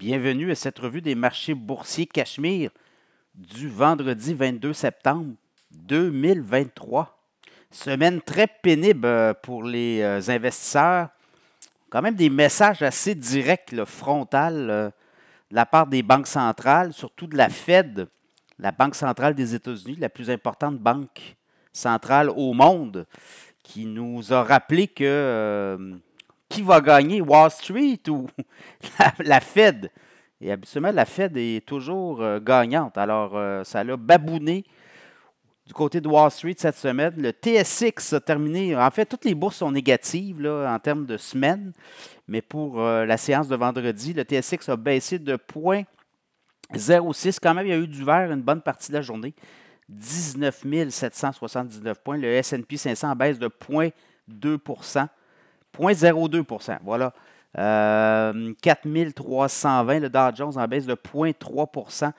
Bienvenue à cette revue des marchés boursiers Cachemire du vendredi 22 septembre 2023. Semaine très pénible euh, pour les euh, investisseurs. Quand même des messages assez directs, le frontal, euh, de la part des banques centrales, surtout de la Fed, la Banque centrale des États-Unis, la plus importante banque centrale au monde, qui nous a rappelé que qui va gagner, Wall Street ou la, Fed? Et habituellement, la Fed est toujours euh, gagnante. Alors, euh, ça l'a babouné du côté de Wall Street cette semaine. Le TSX a terminé. En fait, toutes les bourses sont négatives là, en termes de semaine. Mais pour euh, la séance de vendredi, le TSX a baissé de 0,06. Quand même, il y a eu du vert une bonne partie de la journée. 19 779 points. Le SP 500 baisse de 0,2 0,02% Voilà. Euh, 4320, le Dow Jones en baisse de 0,3%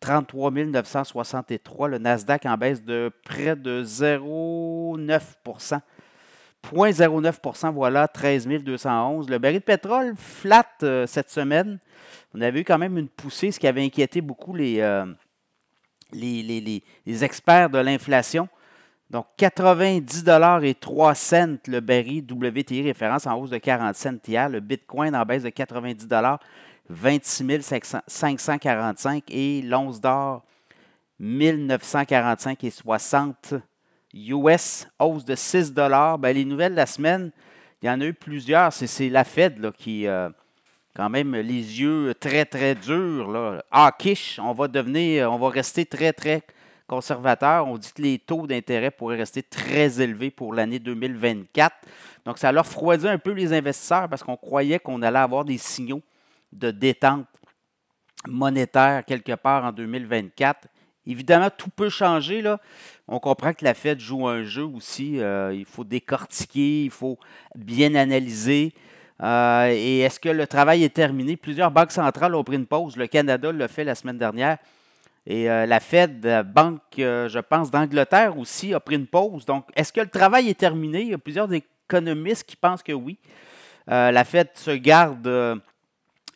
33 963, le Nasdaq en baisse de près de 0,9% 0,09% voilà, 13 211. Le baril de pétrole flat euh, cette semaine. On avait eu quand même une poussée, ce qui avait inquiété beaucoup les, euh, experts de l'inflation. Donc, 90 et 3 cents le baril WTI référence en hausse de 40 cents hier. Le Bitcoin en baisse de 90 26 545 et l'once d'or 1945 et 60 US, hausse de 6 ben, Les nouvelles de la semaine, il y en a eu plusieurs. C'est la Fed qui, euh, quand même, les yeux très, très durs. Là. Hawkish, on va devenir, on va rester très, très conservateurs, on dit que les taux d'intérêt pourraient rester très élevés pour l'année 2024. Donc, ça leur refroidit un peu les investisseurs parce qu'on croyait qu'on allait avoir des signaux de détente monétaire quelque part en 2024. Évidemment, tout peut changer. Là. On comprend que la Fed joue un jeu aussi. Euh, il faut décortiquer, il faut bien analyser. Euh, et est-ce que le travail est terminé? Plusieurs banques centrales ont pris une pause. Le Canada l'a fait la semaine dernière. Et euh, la Fed, euh, banque, euh, je pense, d'Angleterre aussi, a pris une pause. Donc, est-ce que le travail est terminé? Il y a plusieurs économistes qui pensent que oui. la Fed se garde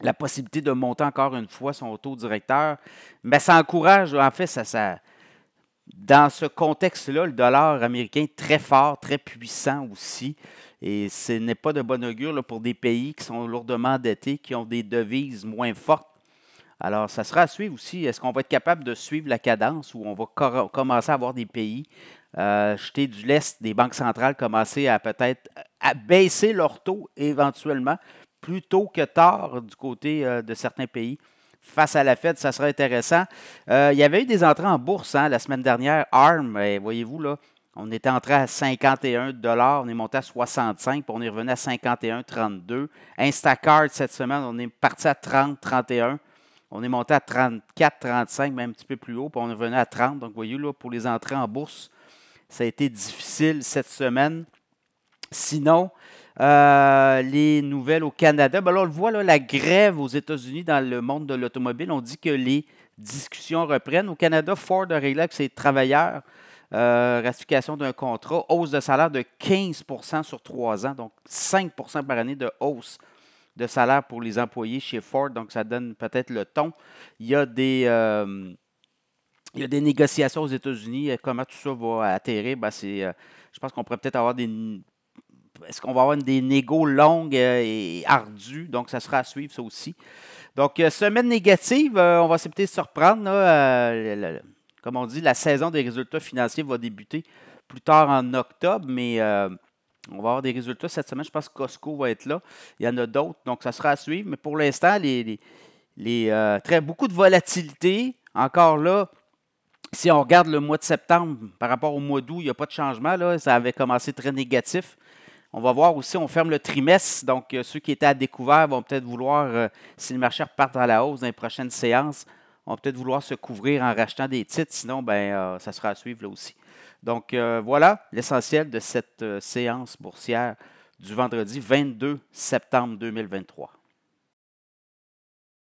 la possibilité de monter encore une fois son taux directeur. Mais ça encourage, en fait, dans ce contexte-là, le dollar américain est très fort, très puissant aussi. Et ce n'est pas de bon augure pour des pays qui sont lourdement endettés, qui ont des devises moins fortes alors, ça sera à suivre aussi. Est-ce qu'on va être capable de suivre la cadence où on va commencer à avoir des pays euh, jeter du lest, des banques centrales commencer à peut-être baisser leur taux éventuellement, plus tôt que tard du côté euh, de certains pays. Face à la Fed, ça sera intéressant. Euh, il y avait eu des entrées en bourse hein, la semaine dernière. ARM, voyez-vous, là, on était entré à 51 on est monté à 65, puis on est revenu à 51,32. Instacart, cette semaine, on est parti à 30, 31. On est monté à 34, 35, même un petit peu plus haut, puis on est revenu à 30. Donc, vous voyez, là, pour les entrées en bourse, ça a été difficile cette semaine. Sinon, euh, les nouvelles au Canada, ben là, on le voit, la grève aux États-Unis dans le monde de l'automobile, on dit que les discussions reprennent. Au Canada, Ford a réglé avec ses travailleurs euh, ratification d'un contrat, hausse de salaire de 15% sur trois ans, donc 5% par année de hausse de salaire pour les employés chez Ford, donc ça donne peut-être le ton. Il y a des, euh, il y a des négociations aux États-Unis. Comment tout ça va atterrir? Ben, c'est, euh, je pense qu'on pourrait peut-être avoir des. Est-ce qu'on va avoir des négos longues euh, et ardues? Donc, ça sera à suivre, ça aussi. Donc, semaine négative, on va peut-être se reprendre. comme on dit, la saison des résultats financiers va débuter plus tard en octobre, mais on va avoir des résultats cette semaine. Je pense que Costco va être là. Il y en a d'autres, donc ça sera à suivre. Mais pour l'instant, euh, beaucoup de volatilité. Encore là, si on regarde le mois de septembre par rapport au mois d'août, il n'y a pas de changement. Là. Ça avait commencé très négatif. On va voir aussi, on ferme le trimestre. Donc, euh, ceux qui étaient à découvert vont peut-être vouloir, euh, si le marché repart à la hausse dans les prochaines séances, vont peut-être vouloir se couvrir en rachetant des titres. Sinon, ben, ça sera à suivre là aussi. Donc euh, voilà l'essentiel de cette euh, séance boursière du vendredi 22 septembre 2023.